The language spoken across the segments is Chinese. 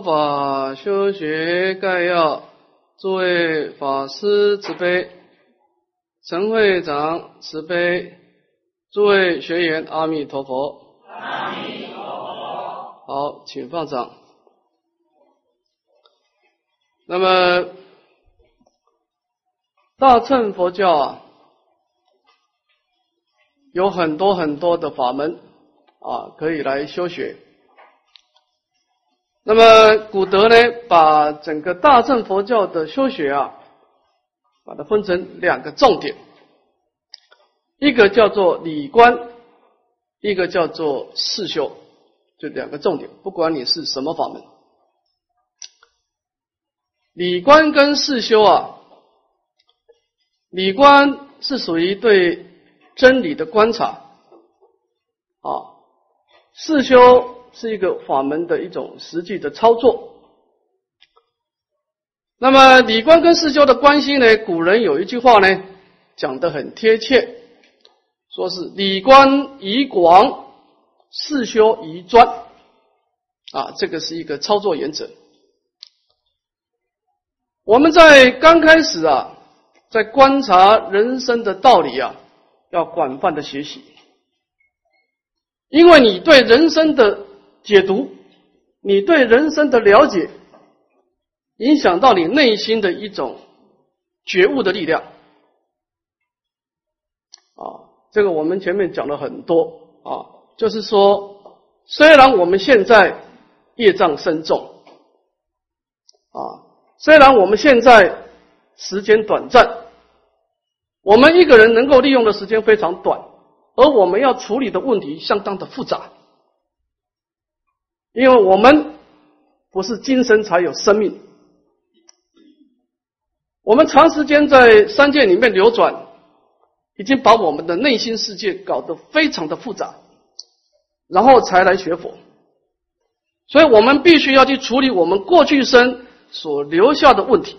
佛法修学概要，诸位法师慈悲，陈会长慈悲，诸位学员阿弥陀佛。阿弥陀佛。好，请放掌。那么，大乘佛教啊，有很多很多的法门啊，可以来修学。那么古德呢，把整个大乘佛教的修学啊，把它分成两个重点，一个叫做理观，一个叫做事修，就两个重点。不管你是什么法门，理观跟事修啊，理观是属于对真理的观察啊，事修。是一个法门的一种实际的操作。那么理观跟事修的关系呢？古人有一句话呢，讲得很贴切，说是理观以广，事修以专。啊，这个是一个操作原则。我们在刚开始啊，在观察人生的道理啊，要广泛的学习，因为你对人生的。解读，你对人生的了解，影响到你内心的一种觉悟的力量。啊，这个我们前面讲了很多啊，就是说，虽然我们现在业障深重，啊，虽然我们现在时间短暂，我们一个人能够利用的时间非常短，而我们要处理的问题相当的复杂。因为我们不是精神才有生命，我们长时间在三界里面流转，已经把我们的内心世界搞得非常的复杂，然后才来学佛，所以我们必须要去处理我们过去生所留下的问题，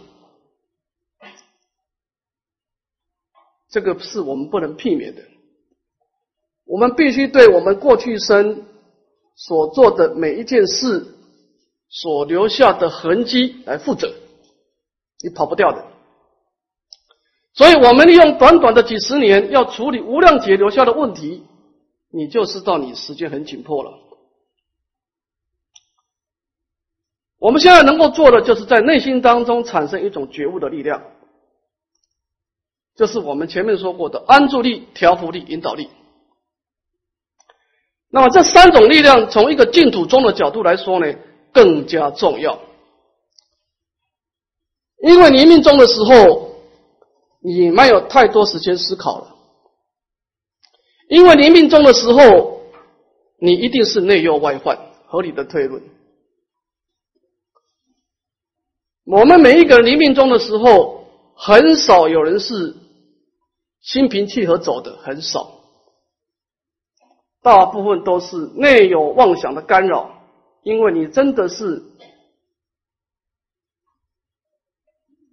这个是我们不能避免的，我们必须对我们过去生。所做的每一件事，所留下的痕迹来负责，你跑不掉的。所以，我们利用短短的几十年，要处理无量劫留下的问题，你就知道你时间很紧迫了。我们现在能够做的，就是在内心当中产生一种觉悟的力量，就是我们前面说过的安住力、调伏力、引导力。那么这三种力量，从一个净土宗的角度来说呢，更加重要。因为临命终的时候，你没有太多时间思考了。因为临命终的时候，你一定是内忧外患，合理的推论。我们每一个人临命终的时候，很少有人是心平气和走的，很少。大部分都是内有妄想的干扰，因为你真的是，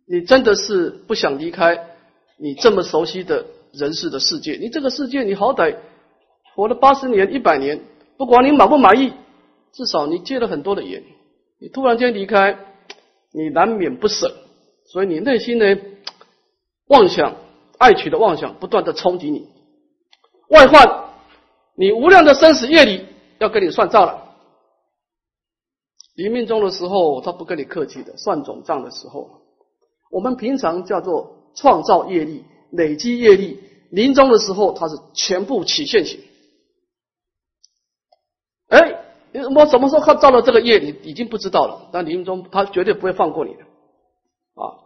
你真的是不想离开你这么熟悉的人世的世界。你这个世界，你好歹活了八十年、一百年，不管你满不满意，至少你结了很多的缘。你突然间离开，你难免不舍，所以你内心呢，妄想、爱取的妄想不断的冲击你，外患。你无量的生死业里要跟你算账了。临命终的时候，他不跟你客气的，算总账的时候，我们平常叫做创造业力、累积业力。临终的时候，他是全部起现行。哎，我什么时候看造了这个业，你已经不知道了。但临终，他绝对不会放过你的啊！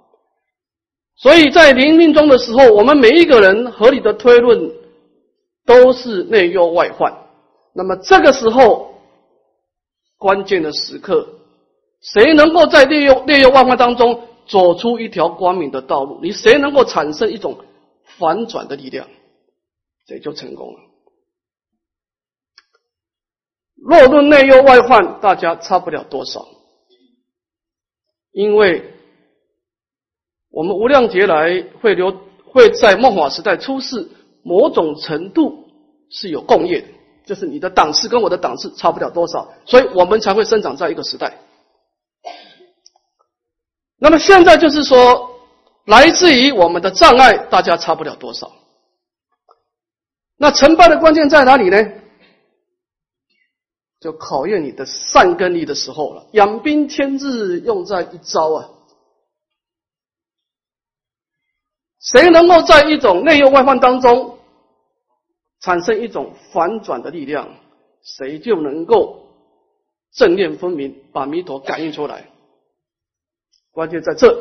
所以在临命终的时候，我们每一个人合理的推论。都是内忧外患，那么这个时候关键的时刻，谁能够在内忧内忧外患当中走出一条光明的道路？你谁能够产生一种反转的力量，这就成功了。若论内忧外患，大家差不了多少，因为我们无量劫来会留会在末法时代出世。某种程度是有共业的，就是你的档次跟我的档次差不了多少，所以我们才会生长在一个时代。那么现在就是说，来自于我们的障碍，大家差不了多少。那成败的关键在哪里呢？就考验你的善根力的时候了。养兵千日，用在一朝啊！谁能够在一种内忧外患当中产生一种反转的力量，谁就能够正念分明，把弥陀感应出来。关键在这，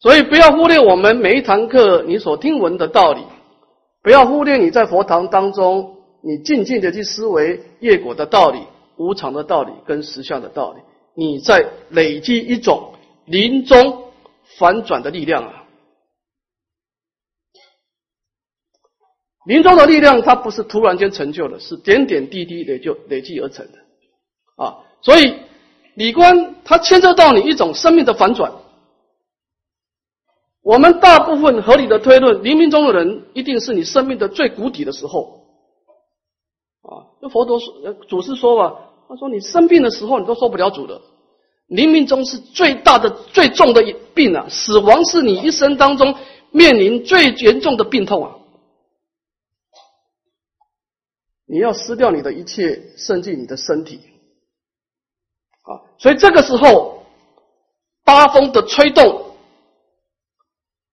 所以不要忽略我们每一堂课你所听闻的道理，不要忽略你在佛堂当中你静静的去思维业果的道理、无常的道理跟实相的道理，你在累积一种临终。反转的力量啊！临终的力量，它不是突然间成就的，是点点滴滴累就累积而成的啊！所以，理观它牵涉到你一种生命的反转。我们大部分合理的推论，冥冥中的人一定是你生命的最谷底的时候啊！就佛陀说，祖师说吧，他说你生病的时候，你都受不了主的。临命中是最大的、最重的一病啊！死亡是你一生当中面临最严重的病痛啊！你要失掉你的一切，甚至你的身体啊！所以这个时候，八风的吹动，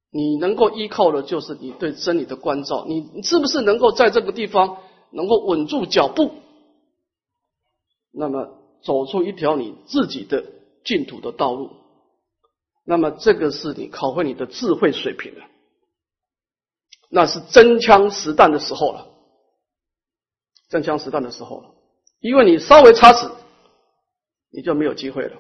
你能够依靠的就是你对真理的关照。你是不是能够在这个地方能够稳住脚步？那么走出一条你自己的。净土的道路，那么这个是你考核你的智慧水平了，那是真枪实弹的时候了，真枪实弹的时候了，因为你稍微差池，你就没有机会了。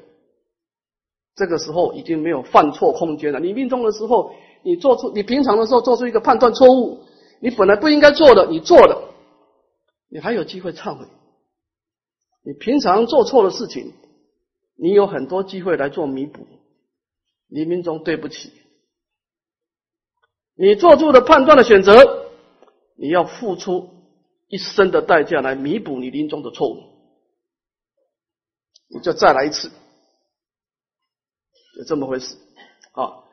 这个时候已经没有犯错空间了。你命中的时候，你做出你平常的时候做出一个判断错误，你本来不应该做的，你做了，你还有机会忏悔。你平常做错的事情。你有很多机会来做弥补，黎明中对不起，你做出的判断的选择，你要付出一生的代价来弥补你临终的错误，你就再来一次，有这么回事啊？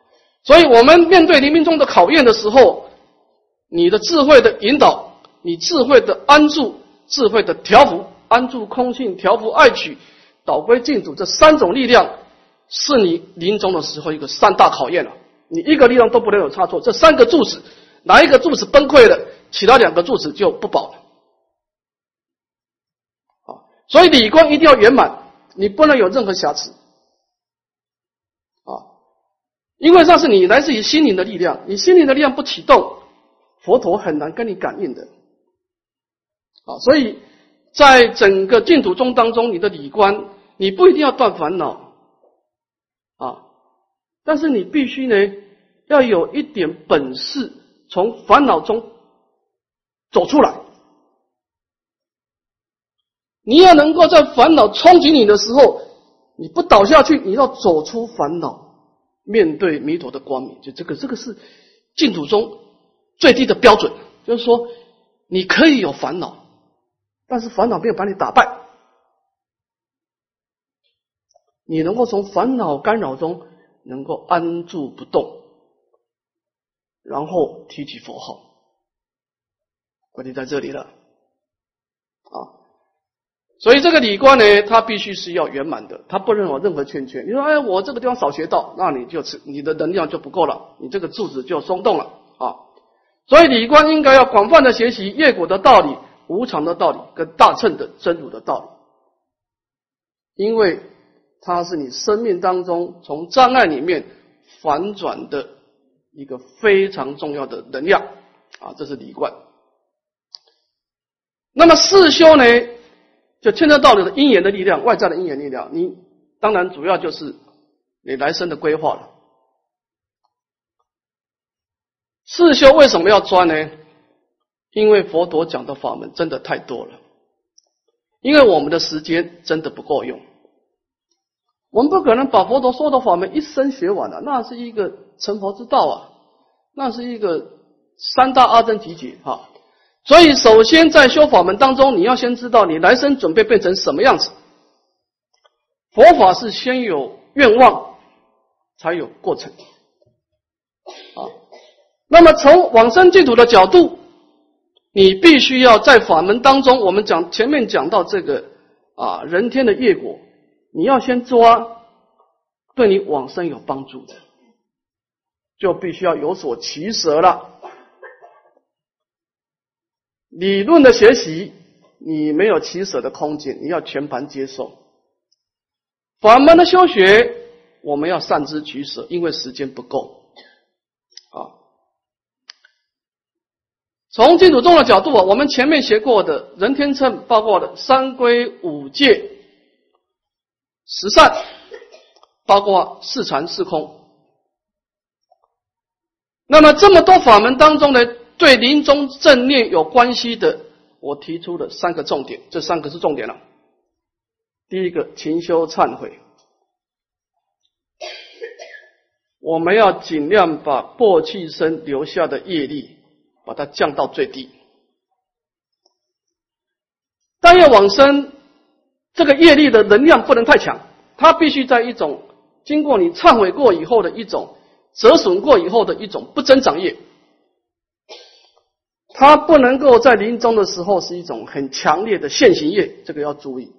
所以我们面对黎明中的考验的时候，你的智慧的引导，你智慧的安住，智慧的调伏，安住空性，调伏爱取。导归净土，这三种力量是你临终的时候一个三大考验了。你一个力量都不能有差错，这三个柱子哪一个柱子崩溃了，其他两个柱子就不保了。啊，所以理观一定要圆满，你不能有任何瑕疵。啊，因为那是你来自于心灵的力量，你心灵的力量不启动，佛陀很难跟你感应的。啊，所以。在整个净土宗当中，你的理观，你不一定要断烦恼啊，但是你必须呢，要有一点本事，从烦恼中走出来。你要能够在烦恼冲击你的时候，你不倒下去，你要走出烦恼，面对弥陀的光明。就这个，这个是净土中最低的标准，就是说，你可以有烦恼。但是烦恼没有把你打败，你能够从烦恼干扰中能够安住不动，然后提起佛号，关键在这里了啊！所以这个理观呢，它必须是要圆满的，它不能有任何欠缺。你说，哎，我这个地方少学到，那你就是你的能量就不够了，你这个柱子就松动了啊！所以理观应该要广泛的学习业果的道理。无常的道理跟大乘的真如的道理，因为它是你生命当中从障碍里面反转的一个非常重要的能量啊，这是理观。那么四修呢，就牵涉到你的因缘的力量，外在的因缘力量。你当然主要就是你来生的规划了。四修为什么要钻呢？因为佛陀讲的法门真的太多了，因为我们的时间真的不够用，我们不可能把佛陀说的法门一生学完了，那是一个成佛之道啊，那是一个三大阿僧集结哈。所以，首先在修法门当中，你要先知道你来生准备变成什么样子，佛法是先有愿望，才有过程。啊，那么从往生净土的角度，你必须要在法门当中，我们讲前面讲到这个啊人天的业果，你要先抓对你往生有帮助的，就必须要有所取舍了。理论的学习，你没有取舍的空间，你要全盘接受。法门的修学，我们要善知取舍，因为时间不够。啊，从净土宗的角度，我们前面学过的人天称，包括的三规五戒、十善，包括四禅四空。那么这么多法门当中呢？对临终正念有关系的，我提出的三个重点，这三个是重点了。第一个，勤修忏悔，我们要尽量把过去生留下的业力，把它降到最低。但要往生，这个业力的能量不能太强，它必须在一种经过你忏悔过以后的一种折损过以后的一种不增长业。它不能够在临终的时候是一种很强烈的现行业，这个要注意。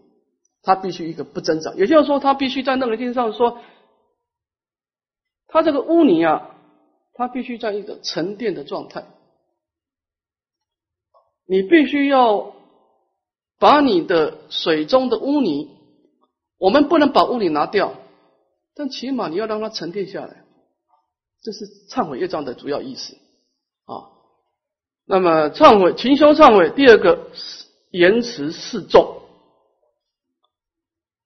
它必须一个不增长，也就是说，它必须在那个地上说，它这个污泥啊，它必须在一个沉淀的状态。你必须要把你的水中的污泥，我们不能把污泥拿掉，但起码你要让它沉淀下来，这是忏悔业障的主要意思啊。那么忏悔，勤修忏悔。第二个，言辞示众。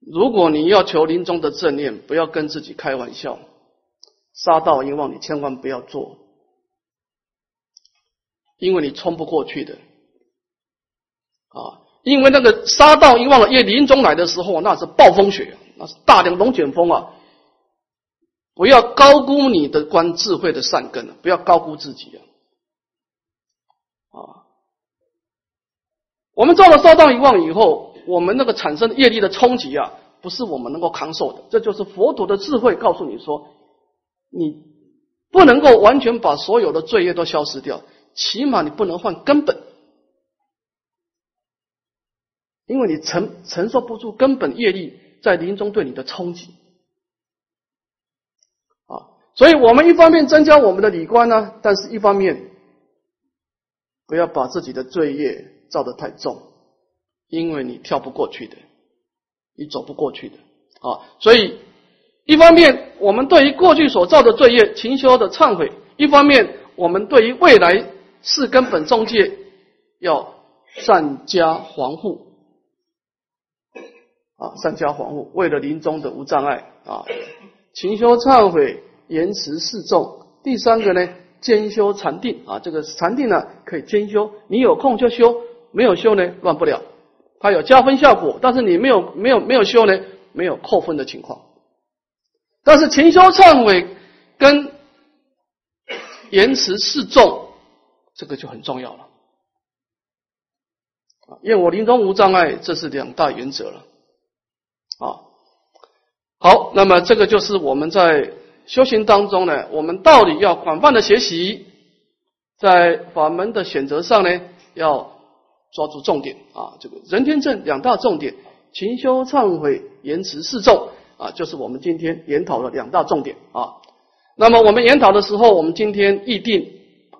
如果你要求临终的正念，不要跟自己开玩笑，杀盗淫妄，你千万不要做，因为你冲不过去的。啊，因为那个杀盗淫妄的业临终来的时候，那是暴风雪，那是大量龙卷风啊！不要高估你的观智慧的善根不要高估自己啊！啊，我们做了杀道一妄以后，我们那个产生业力的冲击啊，不是我们能够扛受的。这就是佛陀的智慧告诉你说，你不能够完全把所有的罪业都消失掉，起码你不能换根本，因为你承承受不住根本业力在临终对你的冲击。啊，所以我们一方面增加我们的理观呢，但是一方面。不要把自己的罪业造得太重，因为你跳不过去的，你走不过去的啊！所以，一方面我们对于过去所造的罪业勤修的忏悔；一方面我们对于未来是根本中介要善加防护啊，善加防护，为了临终的无障碍啊，勤修忏悔，言辞示众。第三个呢？兼修禅定啊，这个禅定呢可以兼修，你有空就修，没有修呢乱不了，它有加分效果，但是你没有没有没有修呢，没有扣分的情况。但是勤修忏悔跟言辞示众，这个就很重要了啊，因为我临终无障碍，这是两大原则了。好，那么这个就是我们在。修行当中呢，我们到底要广泛的学习，在法门的选择上呢，要抓住重点啊。这个人天正两大重点，勤修忏悔、言辞示众啊，就是我们今天研讨的两大重点啊。那么我们研讨的时候，我们今天议定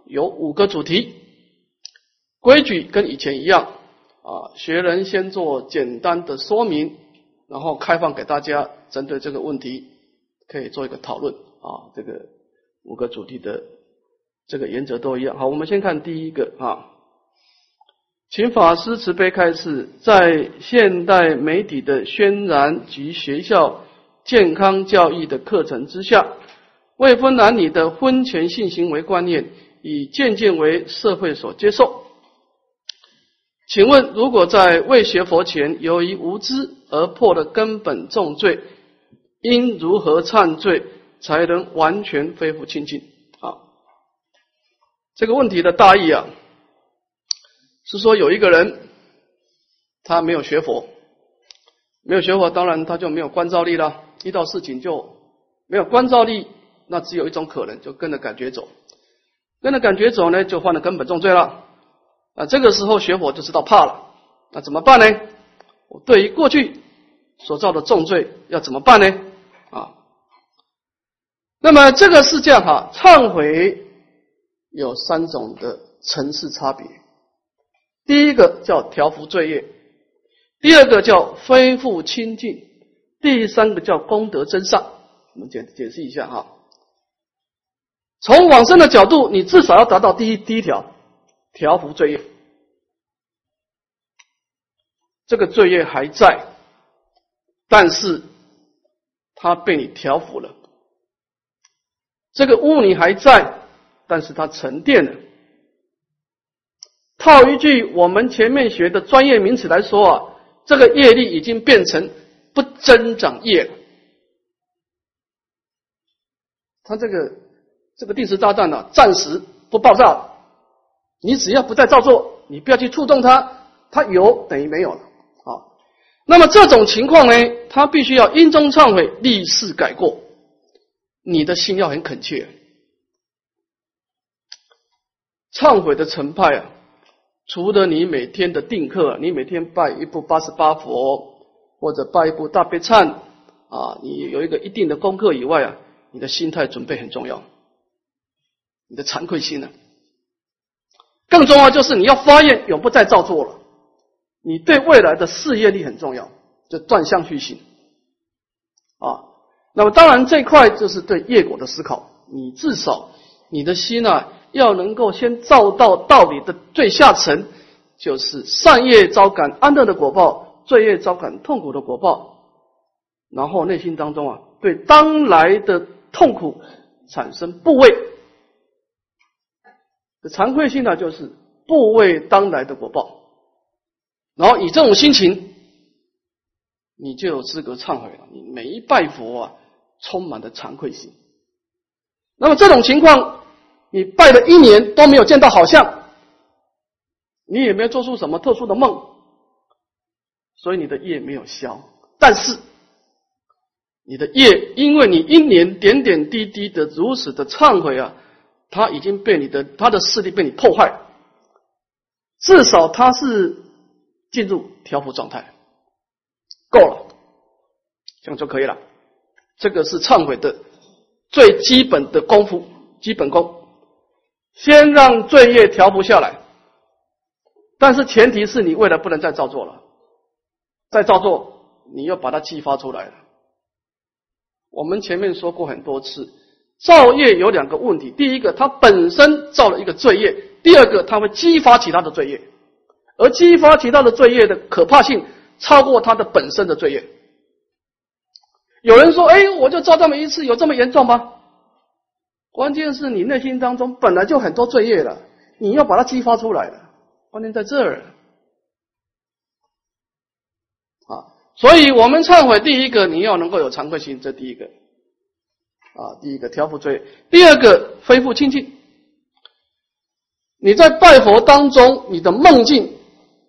有五个主题，规矩跟以前一样啊。学人先做简单的说明，然后开放给大家针对这个问题。可以做一个讨论啊，这个五个主题的这个原则都一样。好，我们先看第一个啊，请法师慈悲开示，在现代媒体的渲染及学校健康教育的课程之下，未婚男女的婚前性行为观念已渐渐为社会所接受。请问，如果在未学佛前，由于无知而破的根本重罪？应如何忏罪才能完全恢复清净？啊，这个问题的大意啊，是说有一个人他没有学佛，没有学佛，当然他就没有关照力了。遇到事情就没有关照力，那只有一种可能，就跟着感觉走。跟着感觉走呢，就犯了根本重罪了。啊，这个时候学佛就知道怕了。那怎么办呢？我对于过去所造的重罪要怎么办呢？啊，那么这个是这样哈，忏悔有三种的层次差别。第一个叫调伏罪业，第二个叫恢复清净，第三个叫功德增上。我们解解释一下哈。从往生的角度，你至少要达到第一第一条调伏罪业。这个罪业还在，但是它被你调伏了。这个污泥还在，但是它沉淀了。套一句我们前面学的专业名词来说啊，这个业力已经变成不增长业了。它这个这个定时炸弹呢，暂时不爆炸。你只要不再照做，你不要去触动它，它有等于没有了。那么这种情况呢，他必须要因中忏悔，立誓改过。你的心要很恳切。忏悔的成派啊，除了你每天的定课，你每天拜一部八十八佛，或者拜一部大悲忏啊，你有一个一定的功课以外啊，你的心态准备很重要。你的惭愧心呢，更重要就是你要发愿，永不再造作了。你对未来的事业力很重要，就断相续性啊。那么当然这块就是对业果的思考。你至少你的心啊，要能够先照到道理的最下层，就是善业招感安乐的果报，罪业招感痛苦的果报。然后内心当中啊，对当来的痛苦产生不畏。惭愧心呢，就是不畏当来的果报。然后以这种心情，你就有资格忏悔了。你每一拜佛啊，充满了惭愧心。那么这种情况，你拜了一年都没有见到好像，你也没有做出什么特殊的梦，所以你的业没有消。但是你的业，因为你一年点点滴滴的如此的忏悔啊，他已经被你的他的势力被你破坏，至少他是。进入调伏状态，够了，这样就可以了。这个是忏悔的最基本的功夫，基本功。先让罪业调伏下来，但是前提是你未来不能再造作了。再造作，你要把它激发出来了。我们前面说过很多次，造业有两个问题：第一个，它本身造了一个罪业；第二个，它会激发其他的罪业。而激发其他的罪业的可怕性超过它的本身的罪业。有人说：“哎，我就造这么一次，有这么严重吗？”关键是你内心当中本来就很多罪业了，你要把它激发出来了。关键在这儿啊！所以我们忏悔，第一个你要能够有惭愧心，这第一个啊，第一个调伏罪；第二个恢复清净。你在拜佛当中，你的梦境。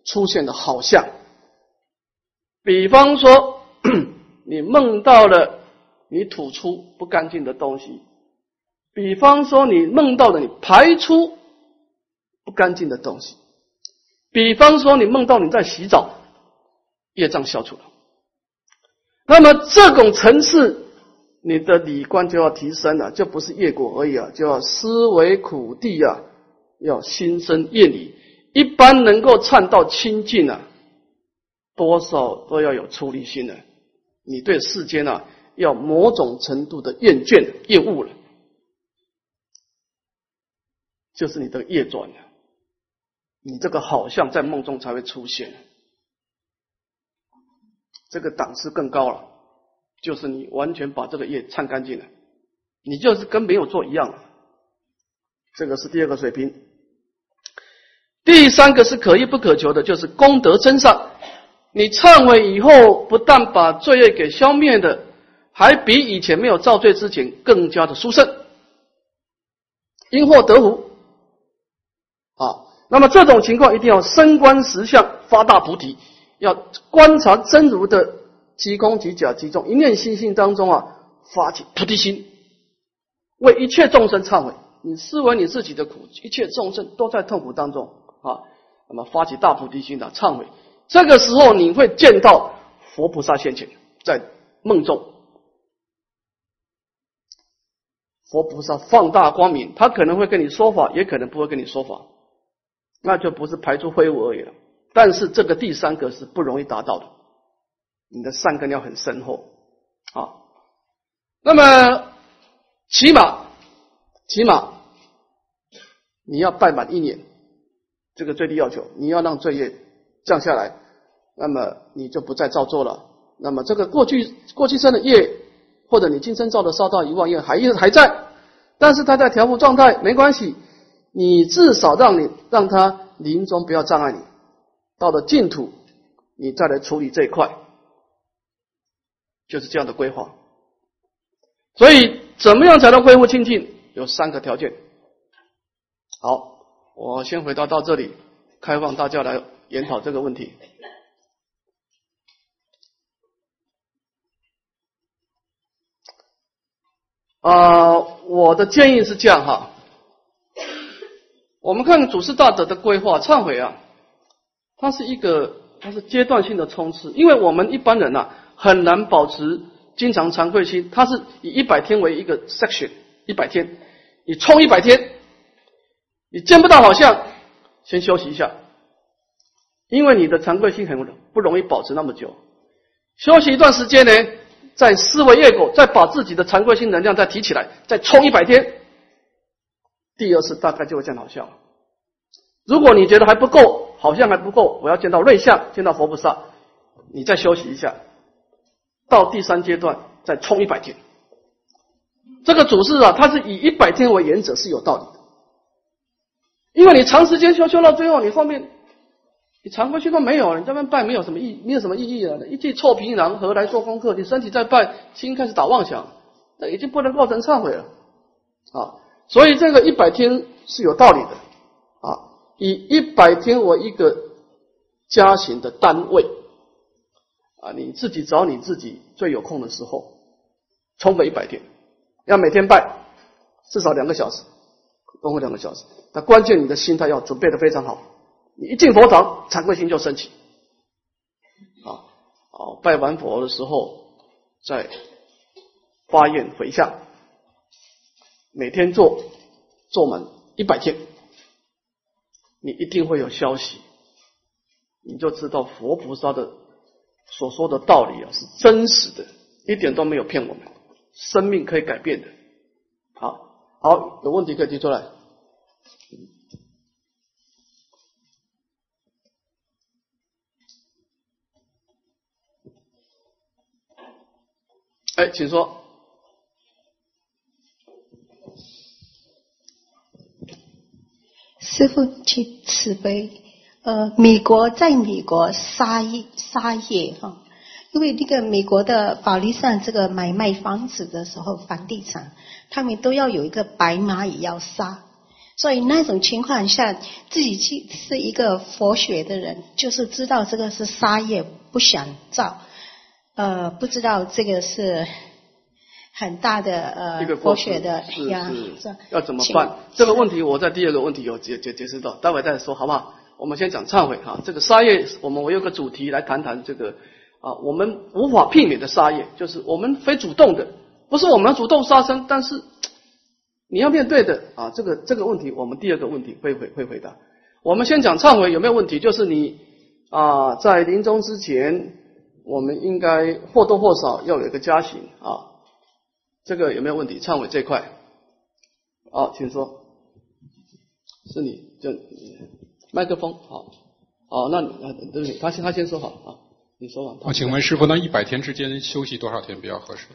出现的好像，比方说，你梦到了你吐出不干净的东西；比方说，你梦到了你排出不干净的东西；比方说，你梦到你在洗澡，业障消除了。那么这种层次，你的理观就要提升了，就不是业果而已啊，就要思维苦地啊，要心生业理。一般能够唱到清净啊，多少都要有出离心的。你对世间啊，要某种程度的厌倦、厌恶了，就是你的业转了。你这个好像在梦中才会出现，这个档次更高了，就是你完全把这个业唱干净了，你就是跟没有做一样。这个是第二个水平。第三个是可遇不可求的，就是功德增上。你忏悔以后，不但把罪业给消灭的，还比以前没有造罪之前更加的殊胜，因祸得福啊。那么这种情况一定要升观实相，发大菩提，要观察真如的即空即假即中，一念心性当中啊，发起菩提心，为一切众生忏悔。你思维你自己的苦，一切众生都在痛苦当中啊，那么发起大菩提心的忏悔。这个时候你会见到佛菩萨现前，在梦中，佛菩萨放大光明，他可能会跟你说法，也可能不会跟你说法，那就不是排出灰雾而已了。但是这个第三个是不容易达到的。你的善根要很深厚啊，那么起码起码你要拜满一年，这个最低要求，你要让罪业降下来，那么你就不再造作了。那么这个过去过去生的业，或者你今生造的烧到一万业还还在，但是它在调伏状态，没关系，你至少让你让它临终不要障碍你，到了净土，你再来处理这一块。就是这样的规划，所以怎么样才能恢复清净？有三个条件。好，我先回答到这里，开放大家来研讨这个问题。啊，我的建议是这样哈，我们看祖师大德的规划，忏悔啊，它是一个它是阶段性的冲刺，因为我们一般人呐。很难保持经常惭愧心，它是以一百天为一个 section，一百天，你冲一百天，你见不到好像，先休息一下，因为你的惭愧心很不容易保持那么久，休息一段时间呢，再思维业果，再把自己的惭愧心能量再提起来，再冲一百天，第二次大概就会见好效。如果你觉得还不够，好像还不够，我要见到瑞相，见到佛菩萨，你再休息一下。到第三阶段再冲一百天，这个主事啊，他是以一百天为原则是有道理，因为你长时间修修到最后，你后面你常规修都没有了，你这边拜没有什么意，没有什么意义了。一记臭皮囊何来做功课？你身体在拜，心开始打妄想，那已经不能构成忏悔了啊。所以这个一百天是有道理的啊，以一百天为一个加行的单位。啊，你自己找你自己最有空的时候，冲个一百天，要每天拜至少两个小时，包括两个小时。那关键你的心态要准备的非常好，你一进佛堂，惭愧心就升起。啊，好，拜完佛的时候再发愿回向，每天做做满一百天，你一定会有消息，你就知道佛菩萨的。所说的道理啊，是真实的，一点都没有骗我们。生命可以改变的。好，有问题可以提出来。哎，请说。师傅，请慈悲。呃，美国在美国沙业沙业哈，因为那个美国的法律上，这个买卖房子的时候，房地产他们都要有一个白马也要杀，所以那种情况下，自己去是一个佛学的人，就是知道这个是杀业，不想造，呃，不知道这个是很大的呃佛学的呀，要怎么办？这个问题我在第二个问题有解解解释到，待会再说好不好？我们先讲忏悔哈，这个杀业，我们我有个主题来谈谈这个啊，我们无法避免的杀业，就是我们非主动的，不是我们主动杀生，但是你要面对的啊，这个这个问题，我们第二个问题会会会回答。我们先讲忏悔有没有问题？就是你啊，在临终之前，我们应该或多或少要有一个加行啊，这个有没有问题？忏悔这块，好，请说，是你就。麦克风，好，好，那那对不起，他先他先说好啊，你说吧。我请问师傅，那一百天之间休息多少天比较合适？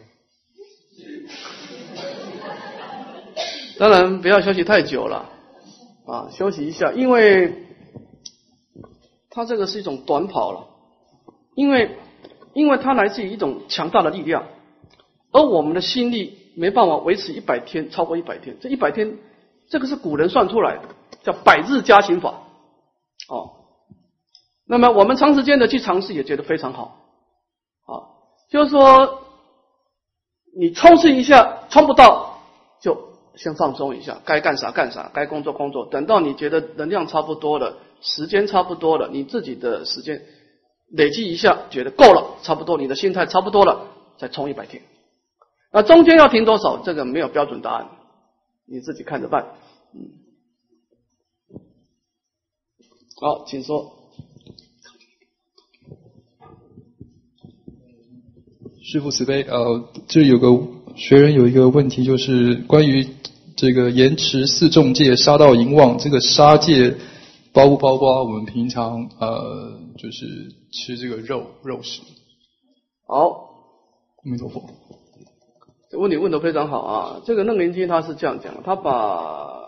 当然不要休息太久了啊，休息一下，因为它这个是一种短跑了，因为因为它来自于一种强大的力量，而我们的心力没办法维持一百天，超过一百天，这一百天这个是古人算出来的，叫百日加行法。哦，那么我们长时间的去尝试也觉得非常好，啊，就是说，你冲刺一下，冲不到，就先放松一下，该干啥干啥，该工作工作。等到你觉得能量差不多了，时间差不多了，你自己的时间累积一下，觉得够了，差不多，你的心态差不多了，再冲一百天。那中间要停多少？这个没有标准答案，你自己看着办。嗯，好，请说。师父慈悲，呃，这有个学员有一个问题，就是关于这个延迟四重戒杀到淫妄，这个杀戒包不包括我们平常呃，就是吃这个肉肉食？好，阿弥陀佛。这问题问的非常好啊！这个楞严经他是这样讲，他把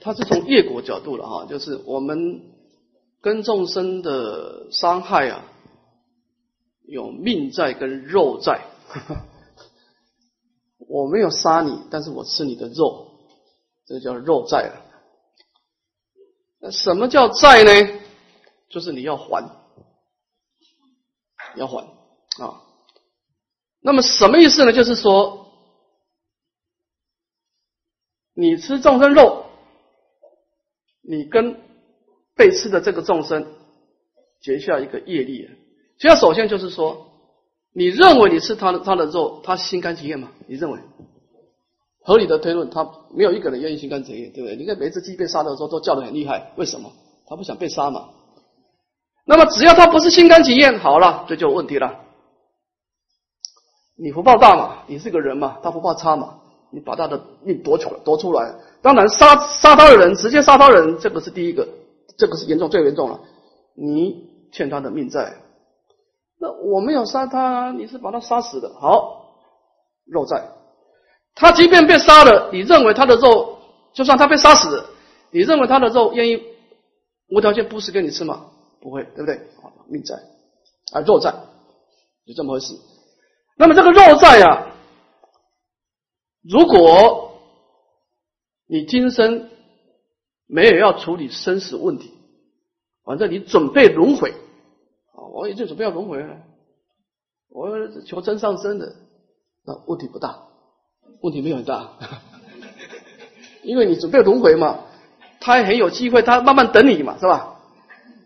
他是从业果角度了哈，就是我们跟众生的伤害啊。有命在跟肉在，我没有杀你，但是我吃你的肉，这叫肉债了。那什么叫债呢？就是你要还，要还啊。那么什么意思呢？就是说，你吃众生肉，你跟被吃的这个众生结下一个业力。其实首先就是说，你认为你吃他的他的肉，他心甘情愿吗？你认为合理的推论，他没有一个人愿意心甘情愿，对不对？你看每次鸡被杀的时候都叫的很厉害，为什么？他不想被杀嘛。那么只要他不是心甘情愿，好了，这就有问题了。你福报大嘛，你是个人嘛，他不怕差嘛，你把他的命夺出来，夺出来。当然杀杀他的人，直接杀他人，这个是第一个，这个是严重最严重了。你欠他的命债。那我没有杀他，你是把他杀死的。好，肉在，他即便被杀了，你认为他的肉，就算他被杀死，你认为他的肉愿意无条件布施给你吃吗？不会，对不对？命在啊，肉在，就这么回事。那么这个肉在啊，如果你今生没有要处理生死问题，反正你准备轮回。我也就准备要轮回了，我求真上升的，那问题不大，问题没有很大，因为你准备轮回嘛，他很有机会，他慢慢等你嘛，是吧？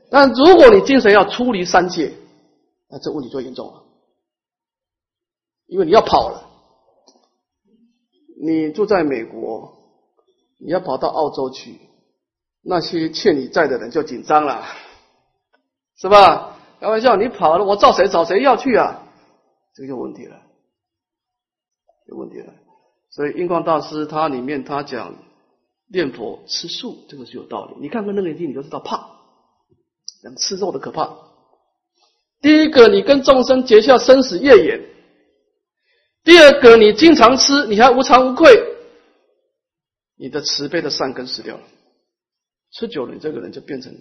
但如果你精神要出离三界，那这问题就严重了，因为你要跑了，你住在美国，你要跑到澳洲去，那些欠你债的人就紧张了，是吧？开玩笑，你跑了，我找谁找谁要去啊？这个有问题了，有问题了。所以印光大师他里面他讲念佛吃素，这个是有道理。你看看那个经，你就知道怕，讲吃肉的可怕。第一个，你跟众生结下生死业缘；第二个，你经常吃，你还无惭无愧，你的慈悲的善根死掉了。吃久了，你这个人就变成。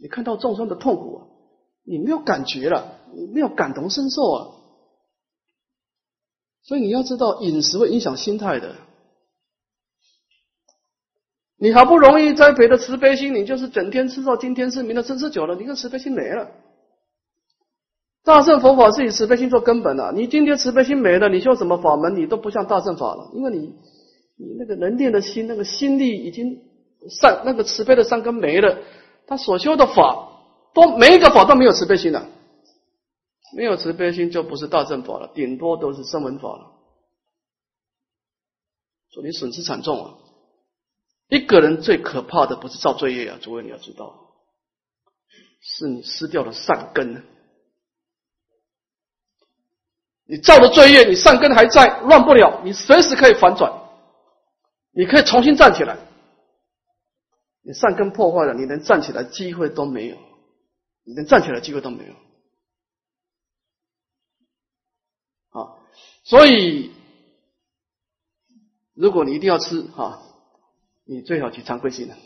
你看到众生的痛苦啊，你没有感觉了，你没有感同身受啊。所以你要知道，饮食会影响心态的。你好不容易栽培的慈悲心，你就是整天吃肉，今天是，明天吃，吃久了，你看慈悲心没了。大圣佛法是以慈悲心做根本的，你今天慈悲心没了，你修什么法门，你都不像大圣法了，因为你你那个能练的心，那个心力已经善，那个慈悲的善根没了。他所修的法，都每一个法都没有慈悲心的，没有慈悲心就不是大正法了，顶多都是声闻法了。说你损失惨重啊！一个人最可怕的不是造罪业啊，诸位你要知道，是你失掉了善根。你造的罪业，你善根还在，乱不了，你随时可以反转，你可以重新站起来。你善根破坏了，你连站起来机会都没有，你连站起来机会都没有。啊，所以如果你一定要吃哈，你最好去常规性的。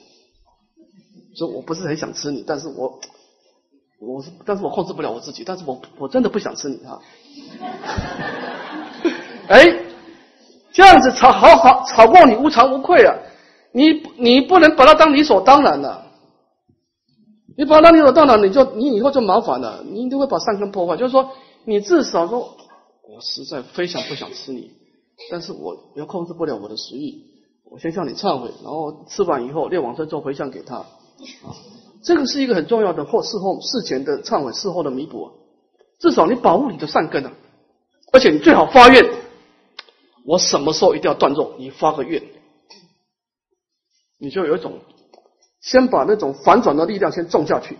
说我不是很想吃你，但是我我是，但是我控制不了我自己，但是我我真的不想吃你哈。哎，这样子吵好好吵过你无惭无愧啊。你你不能把它当理所当然的，你把它当理所当然，你就你以后就麻烦了，你一定会把善根破坏。就是说，你至少说，我实在非常不想吃你，但是我又控制不了我的食欲，我先向你忏悔，然后吃完以后念往生咒回向给他，啊，这个是一个很重要的后事后事前的忏悔，事后的弥补，至少你保护你的善根啊，而且你最好发愿，我什么时候一定要断肉，你发个愿，你就有一种先把那种反转的力量先种下去。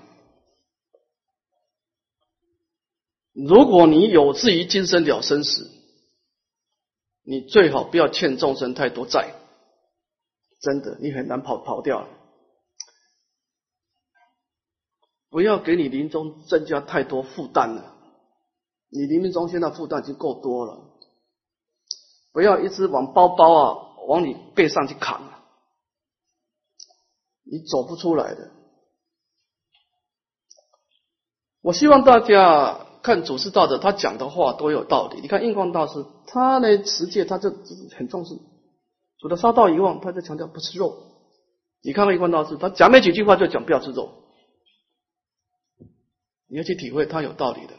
如果你有志于今生了生死，你最好不要欠众生太多债，真的，你很难跑跑掉了。不要给你临终增加太多负担了，你临命终现在负担已经够多了，不要一直往包包啊往你背上去扛，你走不出来的。我希望大家。看祖师道的，他讲的话都有道理。你看印光大师，他呢持戒，他就很重视，除了杀盗遗忘，他就强调不吃肉。你看看印光大师，他讲没几句话就讲不要吃肉，你要去体会他有道理的。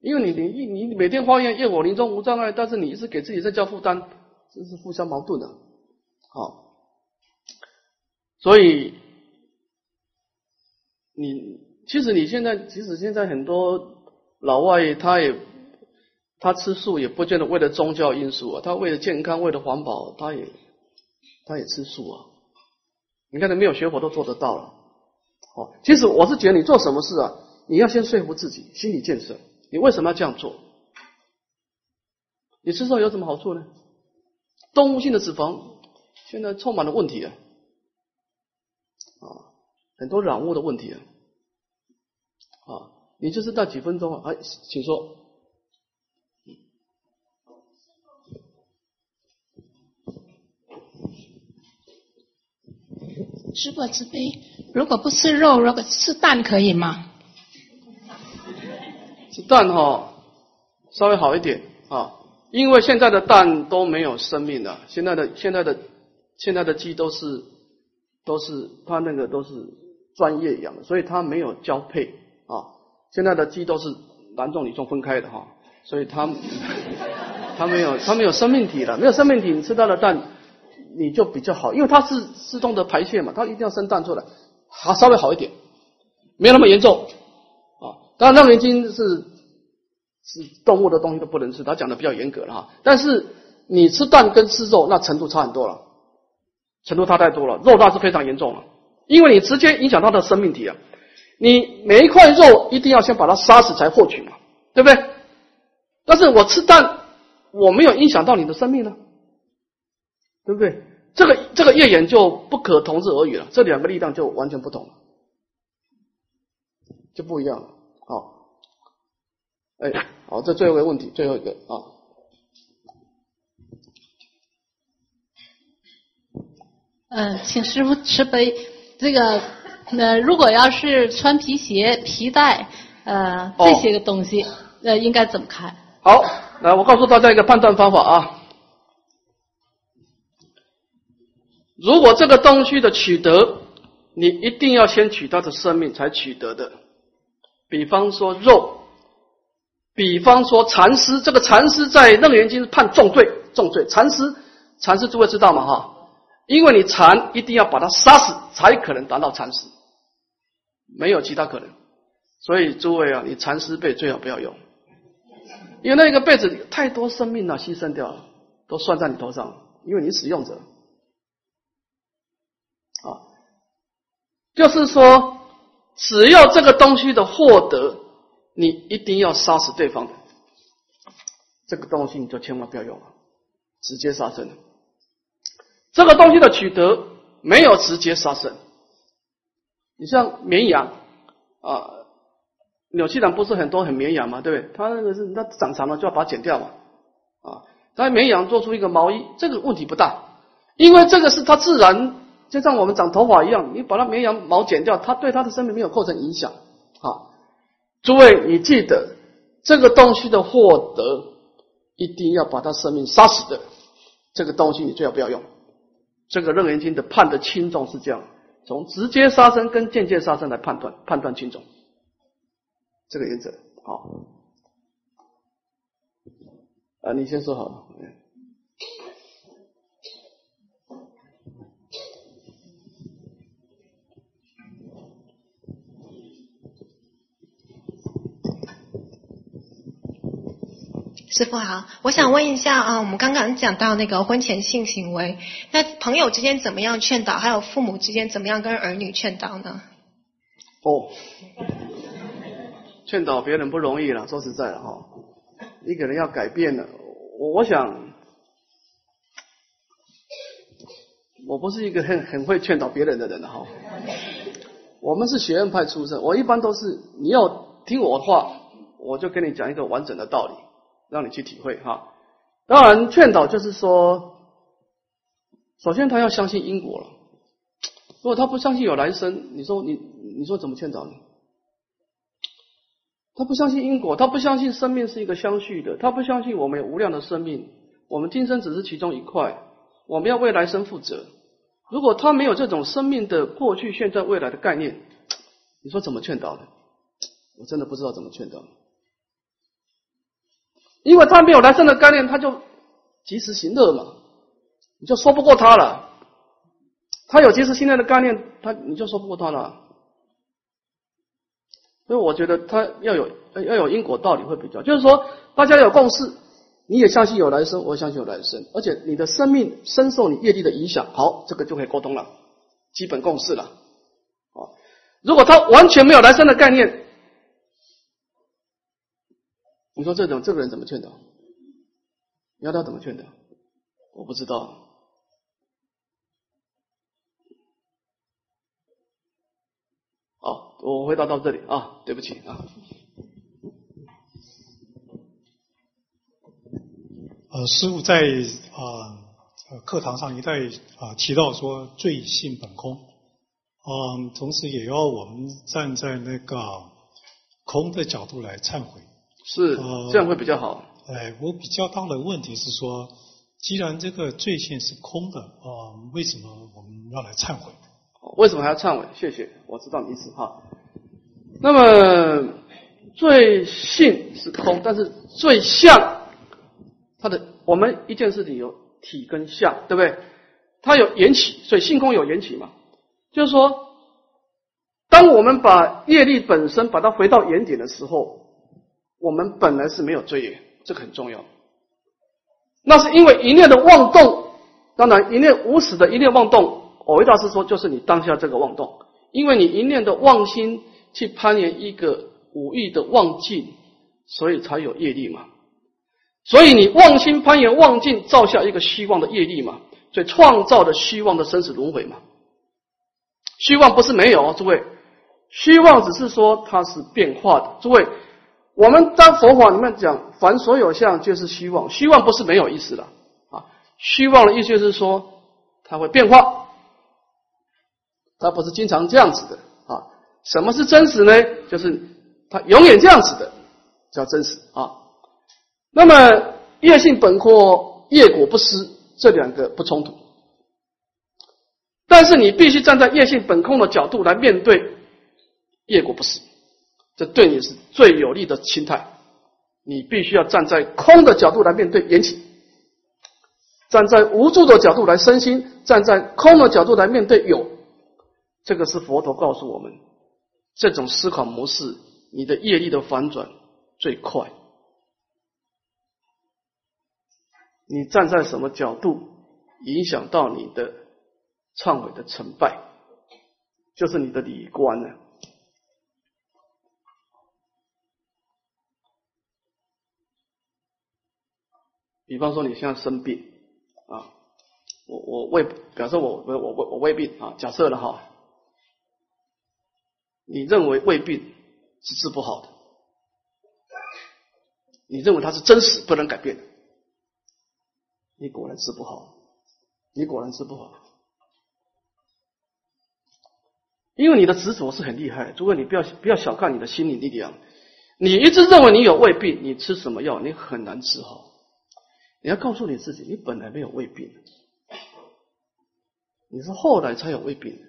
因为你你你每天发愿业火临终无障碍，但是你一直给自己在加负担，这是互相矛盾的。好，所以你。其实你现在，即使现在很多老外，他也他吃素，也不见得为了宗教因素啊，他为了健康，为了环保，他也他也吃素啊。你看，他没有学佛都做得到了。哦，其实我是觉得你做什么事啊，你要先说服自己，心理建设，你为什么要这样做？你吃素有什么好处呢？动物性的脂肪现在充满了问题啊，啊，很多染物的问题啊。啊，你就是那几分钟啊！哎，请说。师傅慈悲，如果不吃肉，如果吃蛋可以吗？吃蛋哈，稍微好一点啊，因为现在的蛋都没有生命了，现在的现在的现在的鸡都是都是它那个都是专业养的，所以它没有交配啊。现在的鸡都是男种女种分开的哈，所以它它没有它没有生命体了，没有生命体，你吃到的蛋你就比较好，因为它是自动的排泄嘛，它一定要生蛋出来，还稍微好一点，没有那么严重啊。当然，让人精是是动物的东西都不能吃，他讲的比较严格了哈。但是你吃蛋跟吃肉那程度差很多了，程度差太多了，肉大是非常严重了，因为你直接影响它的生命体啊。你每一块肉一定要先把它杀死才获取嘛，对不对？但是我吃蛋，我没有影响到你的生命呢，对不对？这个这个业缘就不可同日而语了，这两个力量就完全不同了，就不一样了。好，哎，好，这最后一个问题，最后一个啊，嗯，请师傅慈悲，这个。那如果要是穿皮鞋、皮带，呃，这些个东西，呃，应该怎么看？好，来，我告诉大家一个判断方法啊。如果这个东西的取得，你一定要先取它的生命才取得的。比方说肉，比方说蚕丝，这个蚕丝在楞严经判重罪，重罪。蚕丝，蚕丝诸位知道吗？哈，因为你禅一定要把它杀死，才可能达到禅师。没有其他可能，所以诸位啊，你蚕丝被最好不要用，因为那个被子太多生命了，牺牲掉了，都算在你头上，因为你使用者。啊，就是说，只要这个东西的获得，你一定要杀死对方的，这个东西你就千万不要用了，直接杀生。这个东西的取得没有直接杀生。你像绵羊啊，纽西兰不是很多很绵羊嘛，对不对？它那个是它长长了就要把它剪掉嘛，啊，但绵羊做出一个毛衣，这个问题不大，因为这个是它自然，就像我们长头发一样，你把它绵羊毛剪掉，它对它的生命没有构成影响啊。诸位，你记得这个东西的获得，一定要把它生命杀死的，这个东西你最好不要用。这个楞严经的判的轻重是这样。从直接杀生跟间接杀生来判断判断轻重，这个原则。好，啊，你先说好了。师傅好，我想问一下啊，我们刚刚讲到那个婚前性行为，那朋友之间怎么样劝导？还有父母之间怎么样跟儿女劝导呢？哦，劝导别人不容易了，说实在的哈，一个人要改变了，我我想，我不是一个很很会劝导别人的人哈。我们是学院派出身，我一般都是你要听我的话，我就跟你讲一个完整的道理。让你去体会哈，当然劝导就是说，首先他要相信因果了。如果他不相信有来生，你说你你说怎么劝导你？他不相信因果，他不相信生命是一个相续的，他不相信我们有无量的生命，我们今生只是其中一块，我们要为来生负责。如果他没有这种生命的过去、现在、未来的概念，你说怎么劝导呢？我真的不知道怎么劝导。因为他没有来生的概念，他就及时行乐嘛，你就说不过他了。他有及时行乐的概念，他你就说不过他了。所以我觉得他要有要有因果道理会比较，就是说大家有共识，你也相信有来生，我也相信有来生，而且你的生命深受你业力的影响，好，这个就可以沟通了，基本共识了。啊，如果他完全没有来生的概念。你说这种这个人怎么劝导？你要他怎么劝导？我不知道。好，我回答到这里啊，对不起啊。呃，师傅在啊课堂上一再啊提到说罪性本空，啊，同时也要我们站在那个空的角度来忏悔。是，这样会比较好。哎，我比较大的问题是说，既然这个罪性是空的，啊，为什么我们要来忏悔？为什么还要忏悔？谢谢，我知道你意思哈。那么罪性是空，但是罪相，它的我们一件事情有体跟相，对不对？它有缘起，所以性空有缘起嘛。就是说，当我们把业力本身把它回到原点的时候。我们本来是没有罪业，这个很重要。那是因为一念的妄动，当然一念无始的一念妄动，我维大师说就是你当下这个妄动，因为你一念的妄心去攀岩一个五欲的妄境，所以才有业力嘛。所以你妄心攀岩妄境，造下一个虚妄的业力嘛，所以创造的虚妄的生死轮回嘛。虚妄不是没有，诸位，虚妄只是说它是变化的，诸位。我们在佛法里面讲，凡所有相，就是虚妄。虚妄不是没有意思的啊，虚妄的意思就是说，它会变化，它不是经常这样子的啊。什么是真实呢？就是它永远这样子的，叫真实啊。那么业性本空，业果不失，这两个不冲突。但是你必须站在业性本空的角度来面对业果不失。这对你是最有利的心态，你必须要站在空的角度来面对缘起，站在无助的角度来身心，站在空的角度来面对有。这个是佛陀告诉我们，这种思考模式，你的业力的反转最快。你站在什么角度，影响到你的忏悔的成败，就是你的理观了。比方说你现在生病啊，我我胃，表示我我我我胃病啊，假设了哈，你认为胃病是治不好的，你认为它是真实不能改变的，你果然治不好，你果然治不好，因为你的执着是很厉害，诸位你不要不要小看你的心理力量，你一直认为你有胃病，你吃什么药你很难治好。你要告诉你自己，你本来没有胃病，你是后来才有胃病的，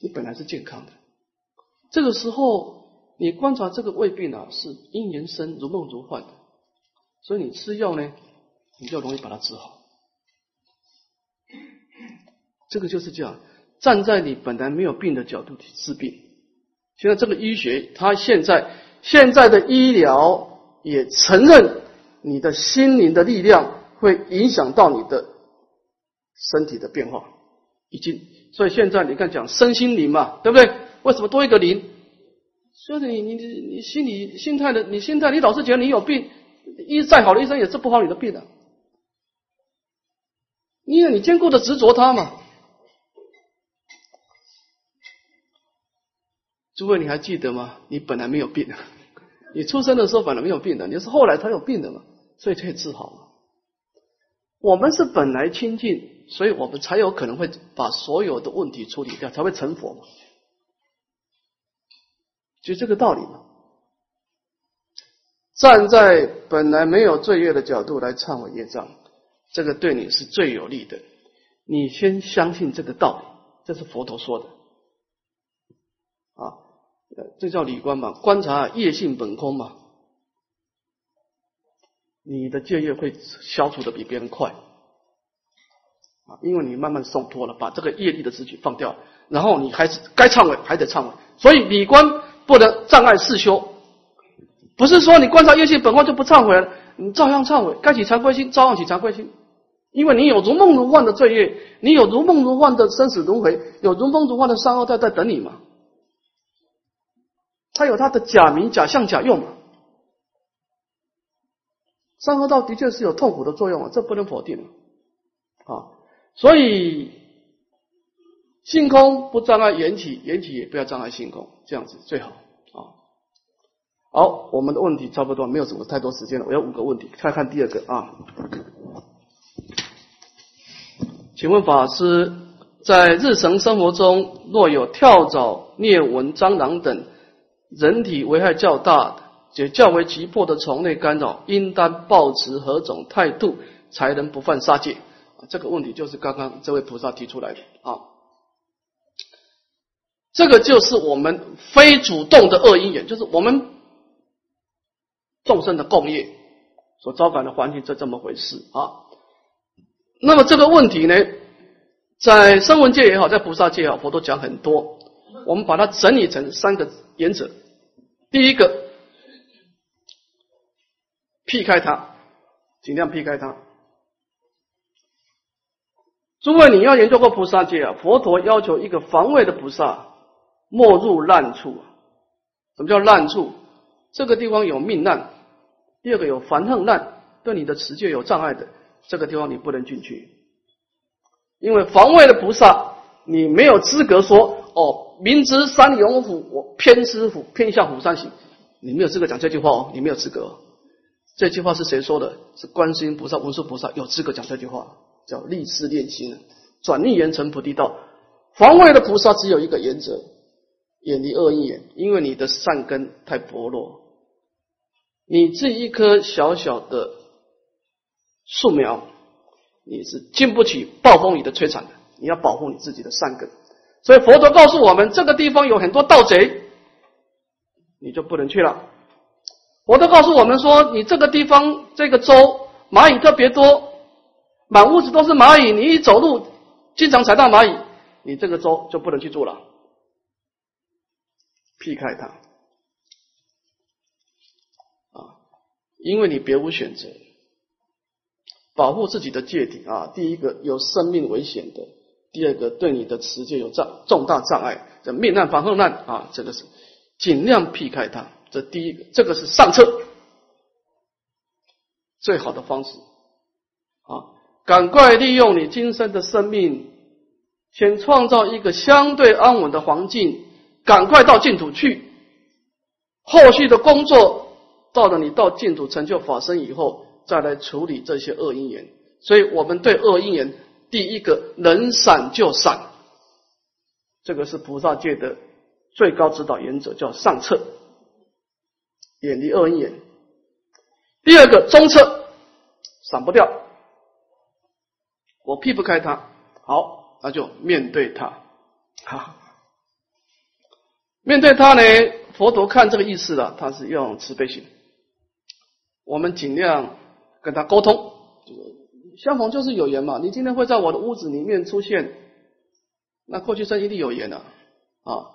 你本来是健康的。这个时候，你观察这个胃病啊，是因缘生，如梦如幻的，所以你吃药呢，你就容易把它治好。这个就是这样，站在你本来没有病的角度去治病。现在这个医学，它现在现在的医疗也承认你的心灵的力量会影响到你的身体的变化，已经。所以现在你看讲身心灵嘛，对不对？为什么多一个灵？所以你你你你心理心态的，你心态，你老是觉得你有病，医再好的医生也治不好你的病的。因为你坚固的执着他嘛。诸位，你还记得吗？你本来没有病，你出生的时候本来没有病的，你是后来才有病的嘛，所以可以治好嘛。我们是本来清净，所以我们才有可能会把所有的问题处理掉，才会成佛嘛。就这个道理嘛。站在本来没有罪业的角度来忏悔业障，这个对你是最有利的。你先相信这个道理，这是佛陀说的啊，这叫理观嘛，观察业性本空嘛，你的戒业会消除的比别人快。啊，因为你慢慢松脱了，把这个业力的执取放掉，然后你还是该忏悔还得忏悔，所以理观。不能障碍世修，不是说你观察业性本空就不忏悔了，你照样忏悔，该起惭愧心，照样起惭愧心，因为你有如梦如幻的罪业，你有如梦如幻的生死轮回，有如梦如幻的三恶在在等你嘛，他有他的假名、假象、假用嘛，三恶道的确是有痛苦的作用啊，这不能否定啊，所以。性空不障碍缘起，缘起也不要障碍性空，这样子最好啊。好，我们的问题差不多，没有什么太多时间了。我要五个问题，看看第二个啊。请问法师，在日常生活中，若有跳蚤、疟蚊、蟑螂等人体危害较大解较为急迫的虫类干扰，应当保持何种态度，才能不犯杀戒？这个问题就是刚刚这位菩萨提出来的啊。这个就是我们非主动的恶因缘，就是我们众生的共业所招感的环境，就这么回事啊。那么这个问题呢，在声闻界也好，在菩萨界也好，佛都讲很多。我们把它整理成三个原则：第一个，避开它，尽量避开它。诸位，你要研究过菩萨界啊，佛陀要求一个防卫的菩萨。莫入烂处，什么叫烂处？这个地方有命难，第二个有烦恨难，对你的持戒有障碍的，这个地方你不能进去。因为防卫的菩萨，你没有资格说哦，明知山有虎，我偏师虎，偏向虎山行，你没有资格讲这句话哦，你没有资格。这句话是谁说的？是观世音菩萨、文殊菩萨有资格讲这句话，叫立誓练心，转逆言成菩提道。防卫的菩萨只有一个原则。远离恶意，因为你的善根太薄弱，你这一棵小小的树苗，你是经不起暴风雨的摧残的。你要保护你自己的善根，所以佛陀告诉我们，这个地方有很多盗贼，你就不能去了。我都告诉我们说，你这个地方这个州蚂蚁特别多，满屋子都是蚂蚁，你一走路经常踩到蚂蚁，你这个州就不能去住了。避开它啊，因为你别无选择，保护自己的界体啊。第一个有生命危险的，第二个对你的持戒有障重大障碍，这命难防后难啊，这个是尽量避开它。这第一个，这个是上策最好的方式啊，赶快利用你今生的生命，先创造一个相对安稳的环境。赶快到净土去，后续的工作到了你到净土成就法身以后，再来处理这些恶因缘。所以我们对恶因缘，第一个能闪就闪，这个是菩萨界的最高指导原则，叫上策，远离恶因缘。第二个中策，闪不掉，我避不开它，好，那就面对它，好。面对他呢，佛陀看这个意思了，他是用慈悲心，我们尽量跟他沟通。相逢就是有缘嘛，你今天会在我的屋子里面出现，那过去生一定有缘的啊。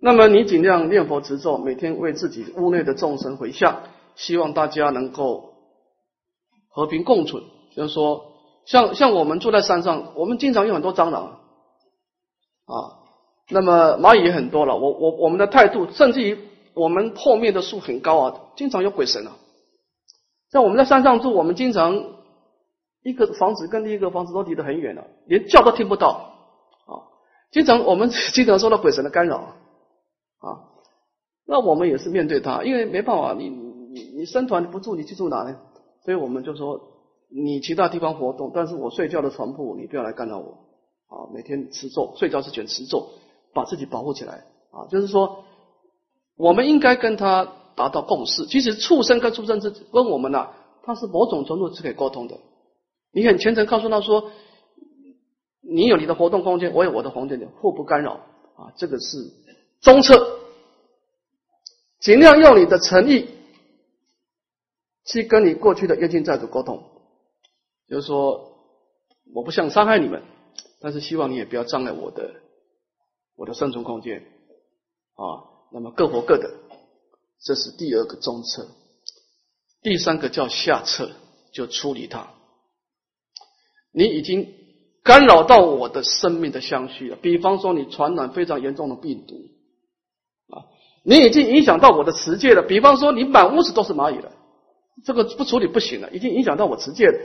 那么你尽量念佛持咒，每天为自己屋内的众生回向，希望大家能够和平共处。就是说，像像我们住在山上，我们经常有很多蟑螂啊，那么蚂蚁也很多了。我我我们的态度，甚至于我们后面的树很高啊，经常有鬼神啊。在我们在山上住，我们经常。一个房子跟另一个房子都离得很远了，连叫都听不到啊！经常我们 经常受到鬼神的干扰啊。那我们也是面对他，因为没办法，你你你生团不住，你去住哪呢？所以我们就说，你其他地方活动，但是我睡觉的床铺你不要来干扰我啊！每天持咒，睡觉是卷持咒，把自己保护起来啊！就是说，我们应该跟他达到共识。其实畜生跟畜生之跟我们呐，他是某种程度是可以沟通的。你很虔诚，告诉他说：“你有你的活动空间，我有我的空间，互不干扰啊。”这个是中策，尽量用你的诚意去跟你过去的冤亲债主沟通，就是说，我不想伤害你们，但是希望你也不要障碍我的我的生存空间啊。那么各活各的，这是第二个中策。第三个叫下策，就处理它。你已经干扰到我的生命的相续了。比方说，你传染非常严重的病毒啊，你已经影响到我的持戒了。比方说，你满屋子都是蚂蚁了，这个不处理不行了，已经影响到我持戒了。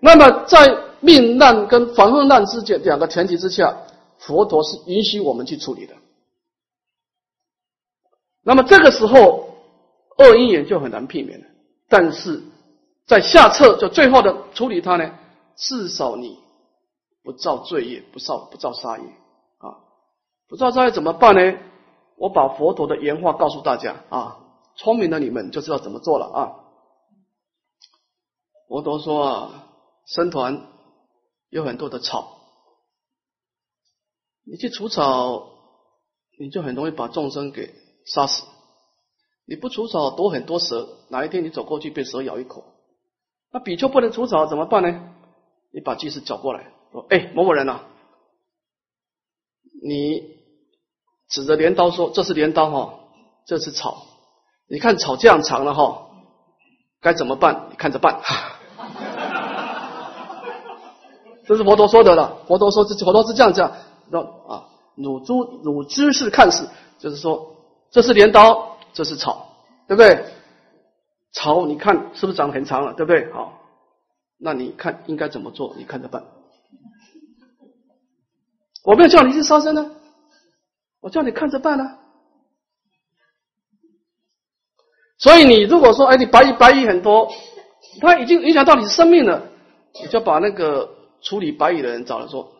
那么，在命难跟防护难之间两个前提之下，佛陀是允许我们去处理的。那么这个时候，恶因缘就很难避免了。但是在下策，就最后的处理它呢？至少你不造罪业，不造不造杀业啊！不造杀业怎么办呢？我把佛陀的原话告诉大家啊，聪明的你们就知道怎么做了啊。佛陀说啊，僧团有很多的草，你去除草，你就很容易把众生给杀死；你不除草，多很多蛇，哪一天你走过去被蛇咬一口，那比丘不能除草怎么办呢？你把祭司找过来，说：“哎，某某人呐，你指着镰刀说：‘这是镰刀哈，这是草。你看草这样长了哈，该怎么办？你看着办。’这是佛陀说的了。佛陀说，这佛陀是这样讲，那啊，汝诸汝知是看事，就是说，这是镰刀，这是草，对不对？草你看是不是长得很长了，对不对？好。”那你看应该怎么做？你看着办。我没有叫你去杀生呢，我叫你看着办呢。所以你如果说，哎，你白蚁白蚁很多，它已经影响到你生命了，你就把那个处理白蚁的人找来说，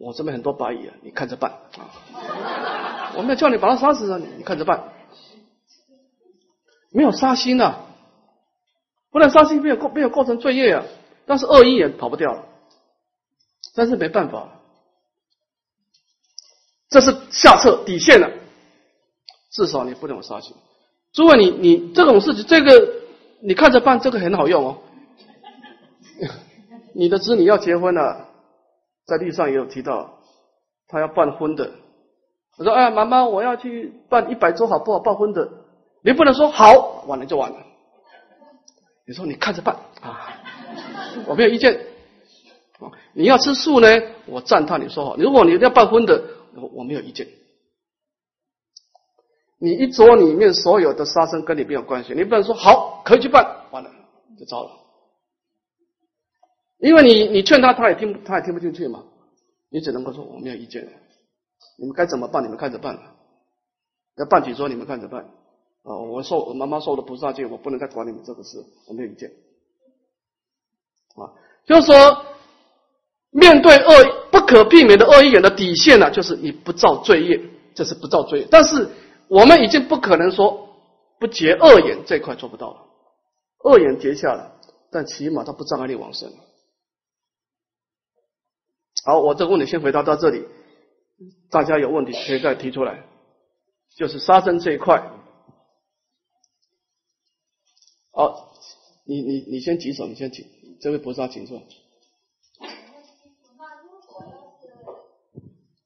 我这边很多白蚁啊，你看着办啊。我没有叫你把它杀死啊，你看着办。没有杀心呐，不然杀心没有构没有构成罪业啊。但是恶意也跑不掉了，但是没办法，这是下策底线了。至少你不能有杀心。诸位，你你这种事情，这个你看着办，这个很好用哦。你的子女要结婚了，在律上也有提到，他要办婚的。我说：“哎，妈妈，我要去办一百桌好不好？办婚的，你不能说好，完了就完了。你说你看着办啊。”我没有意见，你要吃素呢，我赞叹你说好。如果你要办婚的，我我没有意见。你一桌里面所有的杀生跟你没有关系，你不能说好可以去办，完了就糟了。因为你你劝他，他也听他也听不进去嘛，你只能够说我没有意见，你们该怎么办，你们看着办。要办几桌，你们看着办。啊，我受我妈妈受的菩萨戒，我不能再管你们这个事，我没有意见。啊，就是说，面对恶不可避免的恶意眼的底线呢，就是你不造罪业，这是不造罪业。但是我们已经不可能说不结恶眼这块做不到了，恶眼结下了，但起码它不障碍你往生。好，我这个问题先回答到这里，大家有问题可以再提出来。就是杀生这一块好，你你你先举手，你先请，这位菩萨请坐。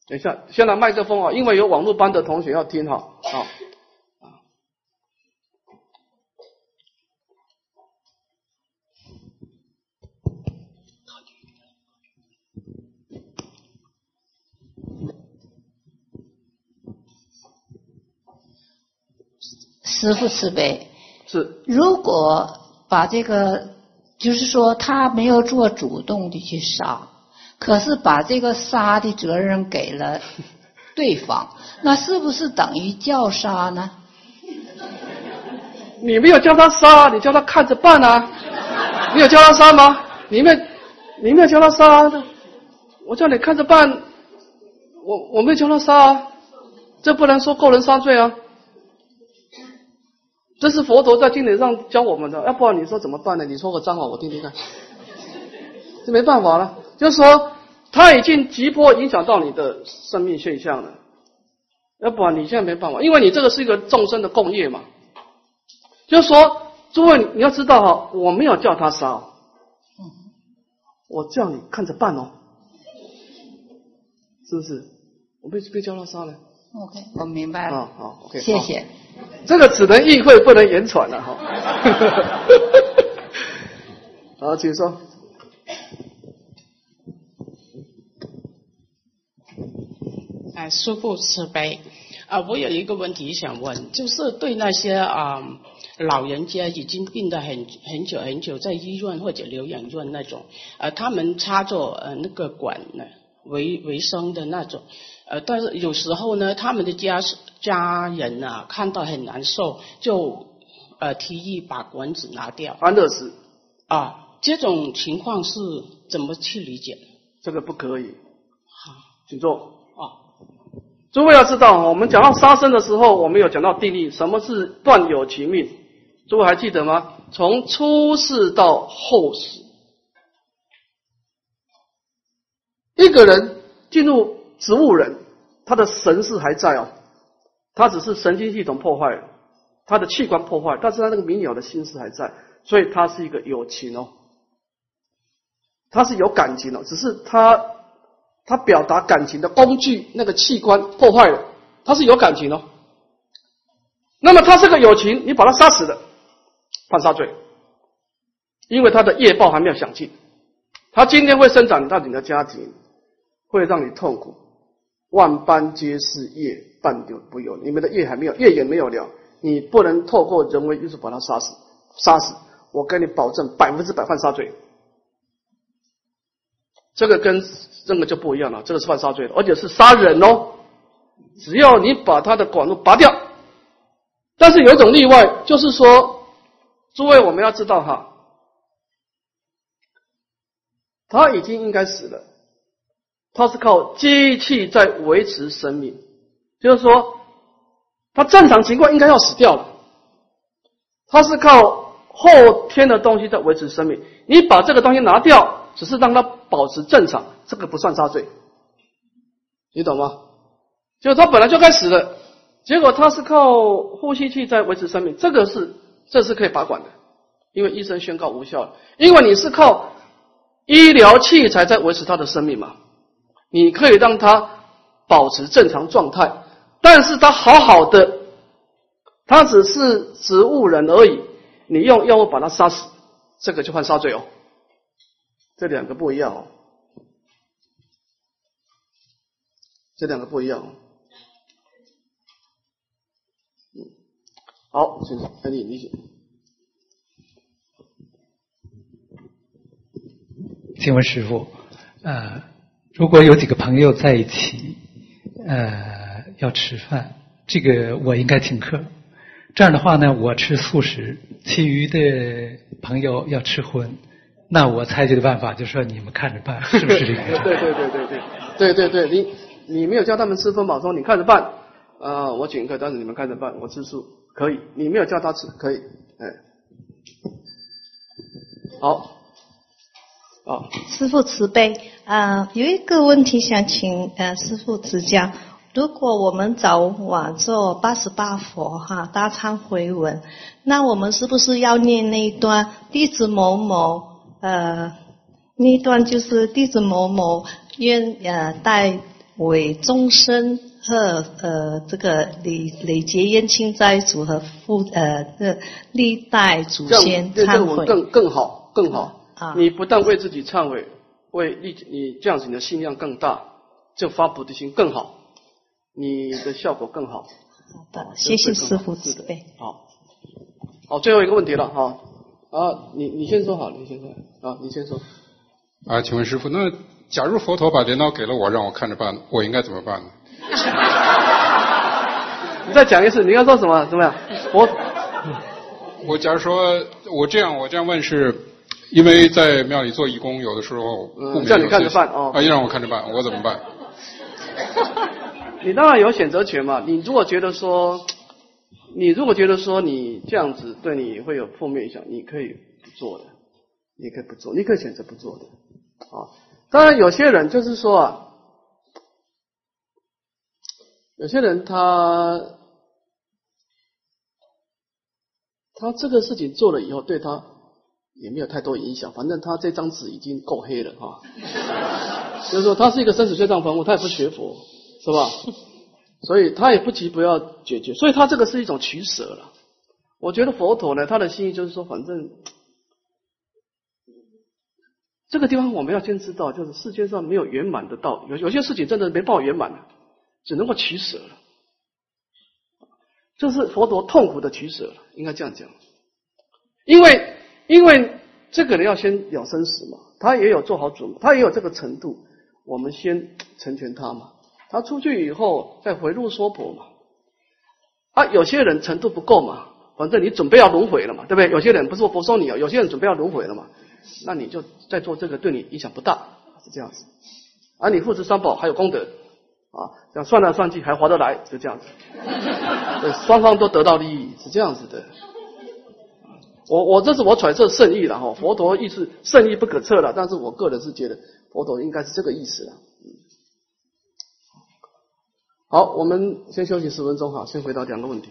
等一下，先拿麦克风啊，因为有网络班的同学要听哈，啊。师父慈悲，是。如果把这个，就是说他没有做主动的去杀，可是把这个杀的责任给了 对方，那是不是等于叫杀呢？你没有叫他杀，你叫他看着办啊！你有叫他杀吗？你没，你没有叫他杀的，我叫你看着办，我我没有叫他杀，啊，这不能说个人杀罪啊。这是佛陀在经典上教我们的，要不然你说怎么办呢？你说个脏话我听听看，这没办法了。就是说，他已经急迫影响到你的生命现象了，要不然你现在没办法，因为你这个是一个众生的共业嘛。就是说，诸位你要知道哈，我没有叫他杀，我叫你看着办哦，是不是？我被被叫他杀了。OK，我明白了。好，OK，谢谢。这个只能意会，不能言传了哈。好，请说。哎，师父慈悲啊！我有一个问题想问，就是对那些啊老人家已经病得很很久很久，在医院或者疗养院那种，呃，他们插着呃那个管呢，维维生的那种。呃，但是有时候呢，他们的家家人啊，看到很难受，就呃提议把管子拿掉。安乐死啊，这种情况是怎么去理解？这个不可以。好，请坐。啊，诸位要知道，我们讲到杀生的时候，我们有讲到定义，什么是断有其命？诸位还记得吗？从出世到后世，一个人进入。植物人，他的神识还在哦，他只是神经系统破坏了，他的器官破坏，但是他那个明了的心思还在，所以他是一个有情哦，他是有感情哦，只是他他表达感情的工具那个器官破坏了，他是有感情哦。那么他是个有情，你把他杀死了，犯杀罪，因为他的业报还没有享尽，他今天会生长到你的家庭，会让你痛苦。万般皆是业，半点不由。你们的业还没有，业也没有了，你不能透过人为因素把他杀死，杀死，我跟你保证百分之百犯杀罪。这个跟这个就不一样了，这个是犯杀罪的，而且是杀人哦。只要你把他的管路拔掉，但是有一种例外，就是说，诸位我们要知道哈，他已经应该死了。他是靠机器在维持生命，就是说，他正常情况应该要死掉了。他是靠后天的东西在维持生命，你把这个东西拿掉，只是让他保持正常，这个不算杀罪，你懂吗？就是它本来就该死的，结果他是靠呼吸器在维持生命，这个是这是可以拔管的，因为医生宣告无效了，因为你是靠医疗器材在维持他的生命嘛。你可以让他保持正常状态，但是他好好的，他只是植物人而已。你用药物把他杀死，这个就犯杀罪哦。这两个不一样哦，这两个不一样哦。好，请说，那你你请。请问师傅，呃。如果有几个朋友在一起，呃，要吃饭，这个我应该请客。这样的话呢，我吃素食，其余的朋友要吃荤。那我采取的办法就是说，你们看着办，是不是这个？对对对对对，对对对，你你没有叫他们吃荤嘛？说你看着办，啊，我请客，但是你们看着办，我吃素可以。你没有叫他吃，可以，哎，好。师傅慈悲啊，有一个问题想请呃师傅指教。如果我们早晚做八十八佛哈大忏悔文，那我们是不是要念那一段弟子某某呃那一段就是弟子某某愿呃代为众生和呃这个累累劫冤亲债主和父呃这历代祖先这忏悔更更好更好。啊你不但为自己忏悔，为利你这样子你的信量更大，就发菩提心更好，你的效果更好。好的，谢谢师傅慈悲。好，好，最后一个问题了哈。啊，你你先说好，你先说啊，你先说。啊，请问师傅，那假如佛陀把镰刀给了我，让我看着办，我应该怎么办呢？你 再讲一次，你要说什么？怎么样？我我假如说我这样，我这样问是，因为在庙里做义工，有的时候不嗯叫你看着办哦啊，让我看着办，我怎么办？你当然有选择权嘛。你如果觉得说，你如果觉得说你这样子对你会有负面影响，你可以不做的，你可以不做，你可以选择不做的。啊，当然有些人就是说啊，有些人他他这个事情做了以后，对他也没有太多影响，反正他这张纸已经够黑了哈。就是说他是一个生死罪障凡夫，他也不学佛，是吧？所以他也不急不要解决，所以他这个是一种取舍了。我觉得佛陀呢，他的心意就是说，反正这个地方我们要先知道，就是世界上没有圆满的道，有有些事情真的没办法圆满的，只能够取舍了。这是佛陀痛苦的取舍了，应该这样讲。因为因为这个人要先了生死嘛，他也有做好准备，他也有这个程度，我们先成全他嘛。他出去以后再回路说婆嘛。啊，有些人程度不够嘛，反正你准备要轮回了嘛，对不对？有些人不是说佛说你哦，有些人准备要轮回了嘛，那你就再做这个，对你影响不大，是这样子。而你护持三宝还有功德啊，这样算来算去还划得来，就这样子。对，双方都得到利益，是这样子的。我我这是我揣测圣意了哈，佛陀意思圣意不可测了，但是我个人是觉得佛陀应该是这个意思了。好，我们先休息十分钟哈，先回答两个问题。